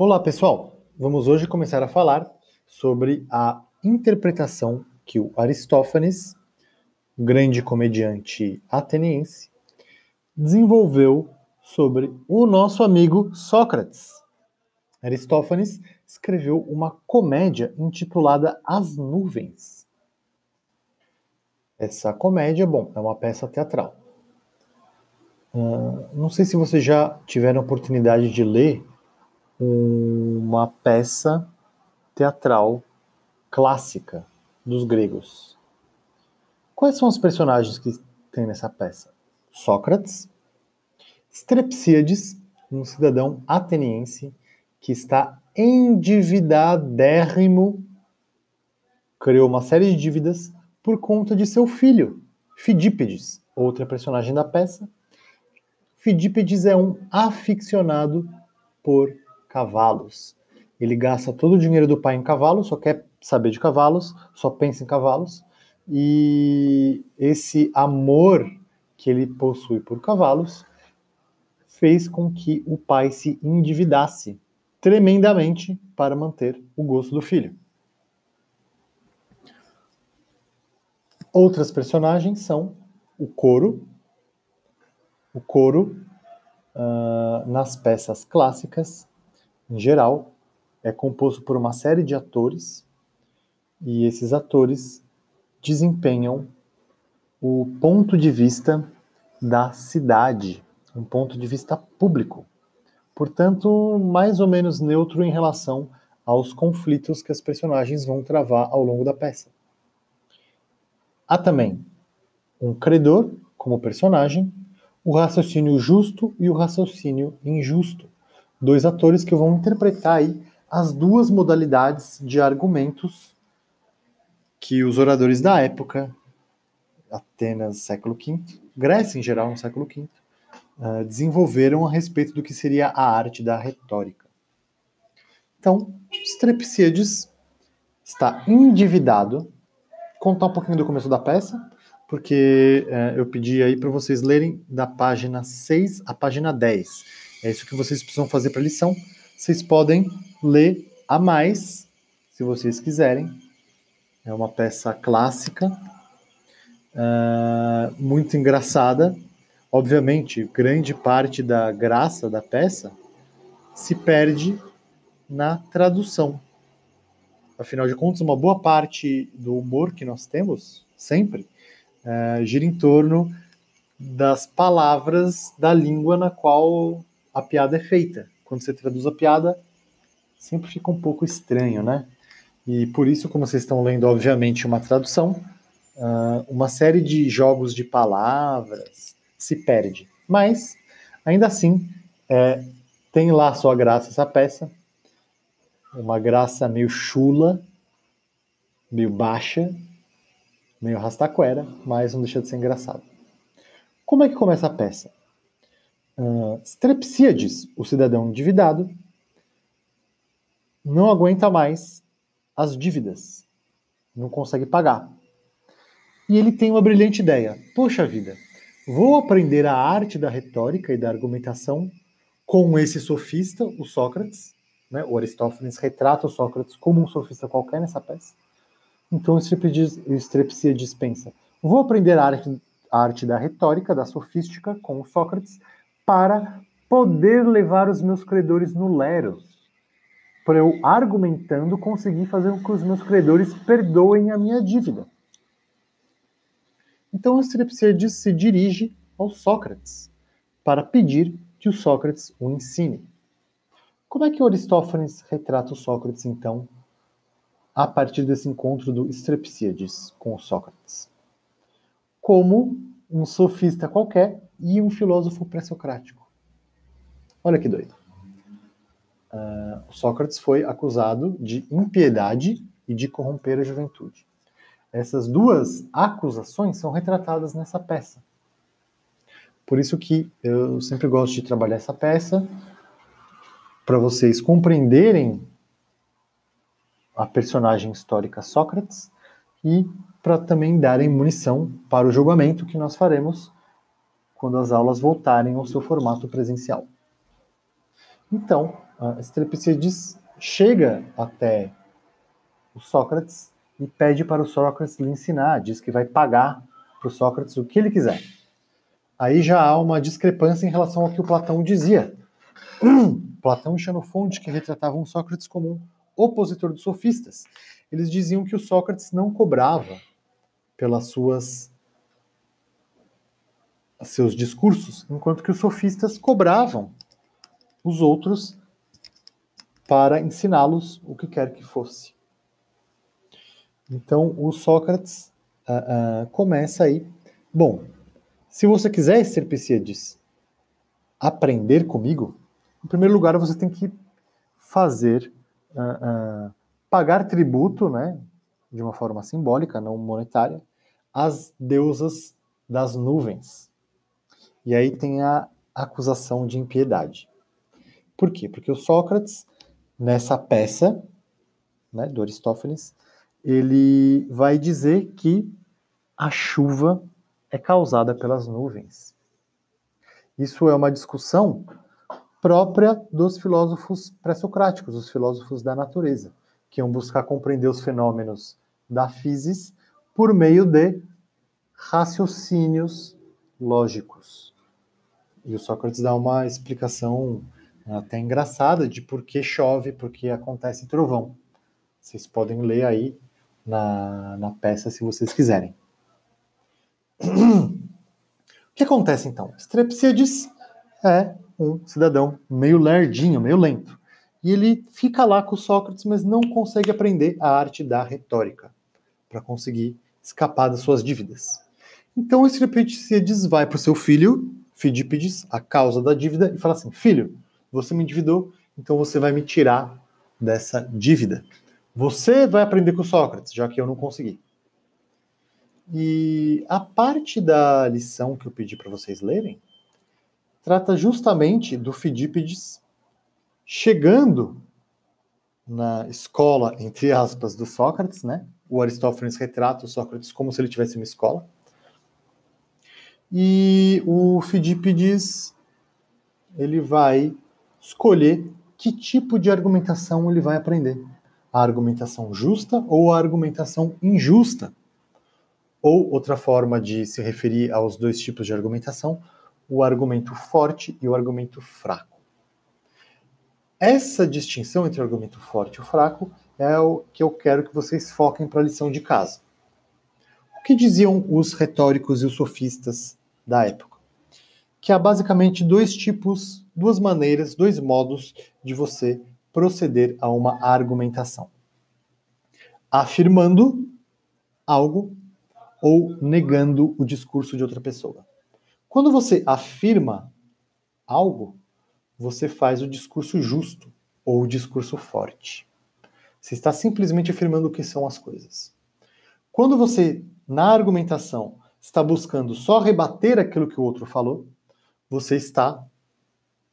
Olá, pessoal! Vamos hoje começar a falar sobre a interpretação que o Aristófanes, grande comediante ateniense, desenvolveu sobre o nosso amigo Sócrates. Aristófanes escreveu uma comédia intitulada As Nuvens. Essa comédia, bom, é uma peça teatral. Uh, não sei se vocês já tiveram oportunidade de ler uma peça teatral clássica dos gregos. Quais são os personagens que tem nessa peça? Sócrates, Strepsíades, um cidadão ateniense que está endividadérrimo, criou uma série de dívidas por conta de seu filho, Fidípedes, outra personagem da peça. Fidípedes é um aficionado por cavalos. Ele gasta todo o dinheiro do pai em cavalos, só quer saber de cavalos, só pensa em cavalos. E esse amor que ele possui por cavalos fez com que o pai se endividasse tremendamente para manter o gosto do filho. Outras personagens são o coro. O coro, uh, nas peças clássicas, em geral, é composto por uma série de atores e esses atores desempenham o ponto de vista da cidade, um ponto de vista público. Portanto, mais ou menos neutro em relação aos conflitos que as personagens vão travar ao longo da peça. Há também um credor como personagem, o raciocínio justo e o raciocínio injusto dois atores que vão interpretar aí as duas modalidades de argumentos que os oradores da época, Atenas, século V, Grécia em geral, no século V, uh, desenvolveram a respeito do que seria a arte da retórica. Então, Strepsíades está endividado. Contar um pouquinho do começo da peça, porque uh, eu pedi aí para vocês lerem da página 6 à página 10 é isso que vocês precisam fazer para a lição. Vocês podem ler a mais, se vocês quiserem. É uma peça clássica, uh, muito engraçada. Obviamente, grande parte da graça da peça se perde na tradução. Afinal de contas, uma boa parte do humor que nós temos, sempre, uh, gira em torno das palavras da língua na qual a piada é feita. Quando você traduz a piada, sempre fica um pouco estranho, né? E por isso, como vocês estão lendo, obviamente, uma tradução, uh, uma série de jogos de palavras se perde. Mas, ainda assim, é, tem lá sua graça essa peça, uma graça meio chula, meio baixa, meio rastaquera, mas não deixa de ser engraçado. Como é que começa a peça? Uh, Strepsíades, o cidadão endividado, não aguenta mais as dívidas, não consegue pagar. E ele tem uma brilhante ideia. Poxa vida, vou aprender a arte da retórica e da argumentação com esse sofista, o Sócrates. Né? O Aristófanes retrata o Sócrates como um sofista qualquer nessa peça. Então o Strepsíades pensa: vou aprender a arte, a arte da retórica, da sofística com o Sócrates para poder levar os meus credores no Leros. Para eu, argumentando, conseguir fazer com que os meus credores perdoem a minha dívida. Então, o Strepsíades se dirige ao Sócrates para pedir que o Sócrates o ensine. Como é que Aristófanes retrata o Sócrates, então, a partir desse encontro do Strepsíades com o Sócrates? Como um sofista qualquer e um filósofo pré-socrático. Olha que doido. Uh, Sócrates foi acusado de impiedade e de corromper a juventude. Essas duas acusações são retratadas nessa peça. Por isso que eu sempre gosto de trabalhar essa peça para vocês compreenderem a personagem histórica Sócrates e para também darem munição para o julgamento que nós faremos quando as aulas voltarem ao seu formato presencial. Então, uh, Estrepsíades chega até o Sócrates e pede para o Sócrates lhe ensinar, diz que vai pagar para o Sócrates o que ele quiser. Aí já há uma discrepância em relação ao que o Platão dizia. Platão e Xenofonte, que retratavam Sócrates como opositor dos sofistas, eles diziam que o Sócrates não cobrava pelas suas seus discursos, enquanto que os sofistas cobravam os outros para ensiná-los o que quer que fosse. Então, o Sócrates uh, uh, começa aí. Bom, se você quiser, Serpicíades, aprender comigo, em primeiro lugar você tem que fazer, uh, pagar tributo, né, de uma forma simbólica, não monetária, às deusas das nuvens. E aí tem a acusação de impiedade. Por quê? Porque o Sócrates, nessa peça né, do Aristófanes, ele vai dizer que a chuva é causada pelas nuvens. Isso é uma discussão própria dos filósofos pré-socráticos, os filósofos da natureza, que iam buscar compreender os fenômenos da física por meio de raciocínios lógicos. E o Sócrates dá uma explicação até engraçada de por que chove, por que acontece trovão. Vocês podem ler aí na, na peça se vocês quiserem. o que acontece então? Strepsíades é um cidadão meio lerdinho, meio lento. E ele fica lá com Sócrates, mas não consegue aprender a arte da retórica para conseguir escapar das suas dívidas. Então Strepsíades vai para o seu filho Fidípides a causa da dívida e fala assim: Filho, você me endividou, então você vai me tirar dessa dívida. Você vai aprender com Sócrates, já que eu não consegui. E a parte da lição que eu pedi para vocês lerem trata justamente do Fidípides chegando na escola, entre aspas, do Sócrates, né? O Aristófanes retrata o Sócrates como se ele tivesse uma escola. E o Fidípides ele vai escolher que tipo de argumentação ele vai aprender. A argumentação justa ou a argumentação injusta. Ou outra forma de se referir aos dois tipos de argumentação, o argumento forte e o argumento fraco. Essa distinção entre o argumento forte e o fraco é o que eu quero que vocês foquem para a lição de casa. O que diziam os retóricos e os sofistas da época. Que há basicamente dois tipos, duas maneiras, dois modos de você proceder a uma argumentação: afirmando algo ou negando o discurso de outra pessoa. Quando você afirma algo, você faz o discurso justo ou o discurso forte. Você está simplesmente afirmando o que são as coisas. Quando você, na argumentação, está buscando só rebater aquilo que o outro falou, você está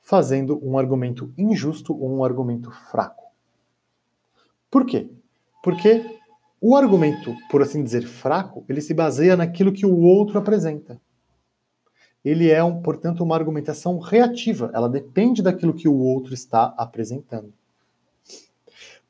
fazendo um argumento injusto ou um argumento fraco. Por quê? Porque o argumento, por assim dizer, fraco, ele se baseia naquilo que o outro apresenta. Ele é, um, portanto, uma argumentação reativa, ela depende daquilo que o outro está apresentando.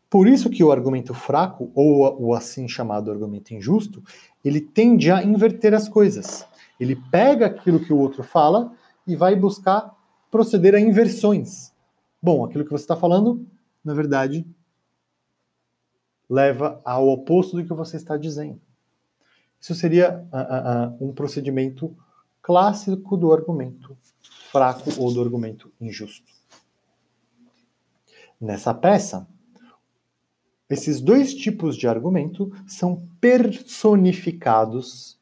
Por isso que o argumento fraco, ou o assim chamado argumento injusto, ele tende a inverter as coisas. Ele pega aquilo que o outro fala e vai buscar proceder a inversões. Bom, aquilo que você está falando, na verdade, leva ao oposto do que você está dizendo. Isso seria uh, uh, um procedimento clássico do argumento fraco ou do argumento injusto. Nessa peça, esses dois tipos de argumento são personificados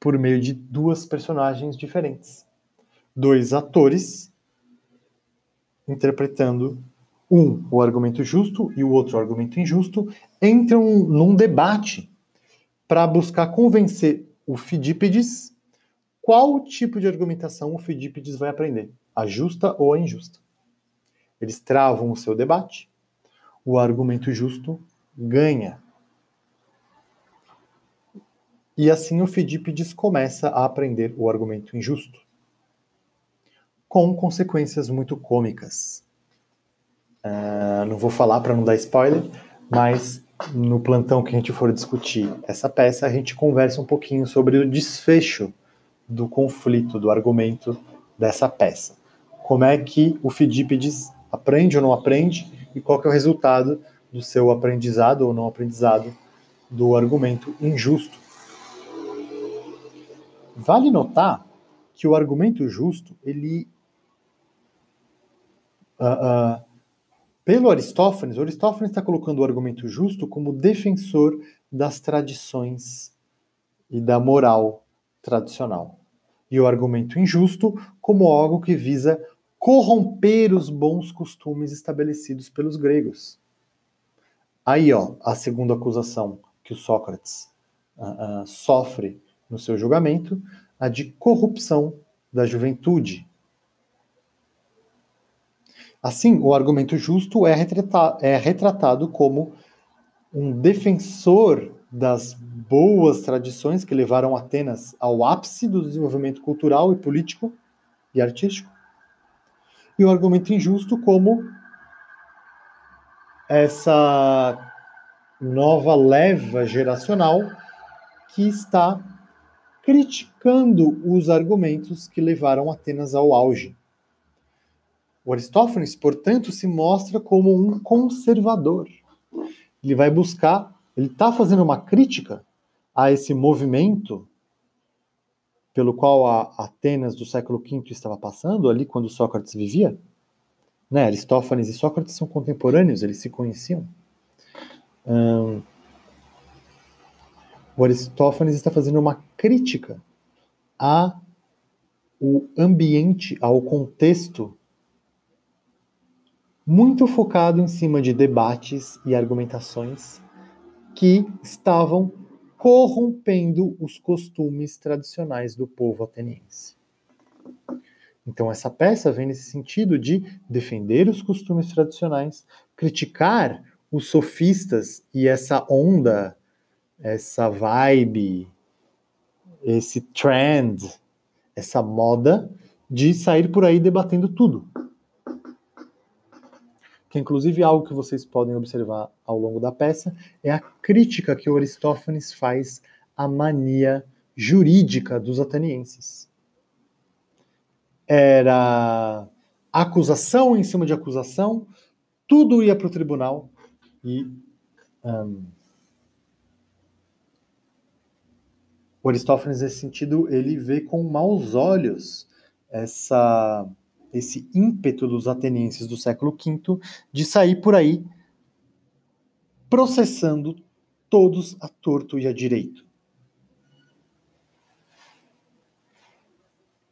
por meio de duas personagens diferentes. Dois atores interpretando um o argumento justo e o outro o argumento injusto, entram num debate para buscar convencer o Fidípides qual tipo de argumentação o Fidípides vai aprender, a justa ou a injusta. Eles travam o seu debate o argumento justo ganha. E assim o Fidípides começa a aprender o argumento injusto, com consequências muito cômicas. Uh, não vou falar para não dar spoiler, mas no plantão que a gente for discutir essa peça, a gente conversa um pouquinho sobre o desfecho do conflito, do argumento dessa peça. Como é que o Fidípides aprende ou não aprende e qual é o resultado do seu aprendizado ou não aprendizado do argumento injusto. Vale notar que o argumento justo, ele uh, uh, pelo Aristófanes, o Aristófanes está colocando o argumento justo como defensor das tradições e da moral tradicional. E o argumento injusto como algo que visa corromper os bons costumes estabelecidos pelos gregos. Aí, ó, a segunda acusação que o Sócrates uh, uh, sofre no seu julgamento, a de corrupção da juventude, Assim, o argumento justo é, é retratado como um defensor das boas tradições que levaram Atenas ao ápice do desenvolvimento cultural e político e artístico. E o argumento injusto como essa nova leva geracional que está criticando os argumentos que levaram Atenas ao auge. O Aristófanes, portanto, se mostra como um conservador. Ele vai buscar, ele está fazendo uma crítica a esse movimento pelo qual a Atenas do século V estava passando, ali quando Sócrates vivia. Né? Aristófanes e Sócrates são contemporâneos, eles se conheciam. O Aristófanes está fazendo uma crítica a o ambiente, ao contexto muito focado em cima de debates e argumentações que estavam corrompendo os costumes tradicionais do povo ateniense. Então, essa peça vem nesse sentido de defender os costumes tradicionais, criticar os sofistas e essa onda, essa vibe, esse trend, essa moda de sair por aí debatendo tudo que inclusive algo que vocês podem observar ao longo da peça, é a crítica que o Aristófanes faz à mania jurídica dos atenienses. Era acusação em cima de acusação, tudo ia para o tribunal e um, o Aristófanes nesse sentido ele vê com maus olhos essa esse ímpeto dos atenienses do século V de sair por aí processando todos a torto e a direito.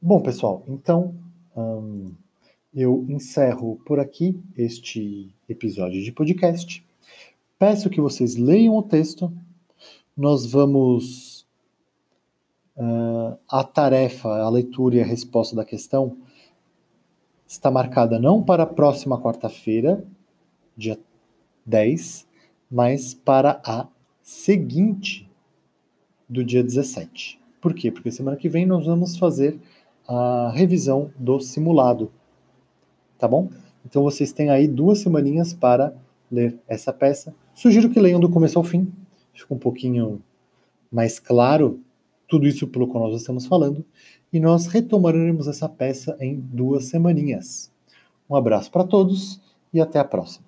Bom, pessoal, então hum, eu encerro por aqui este episódio de podcast. Peço que vocês leiam o texto. Nós vamos. Uh, a tarefa, a leitura e a resposta da questão está marcada não para a próxima quarta-feira, dia 10, mas para a seguinte do dia 17. Por quê? Porque semana que vem nós vamos fazer a revisão do simulado. Tá bom? Então vocês têm aí duas semaninhas para ler essa peça. Sugiro que leiam do começo ao fim. Fica um pouquinho mais claro tudo isso pelo qual nós estamos falando e nós retomaremos essa peça em duas semaninhas. Um abraço para todos e até a próxima.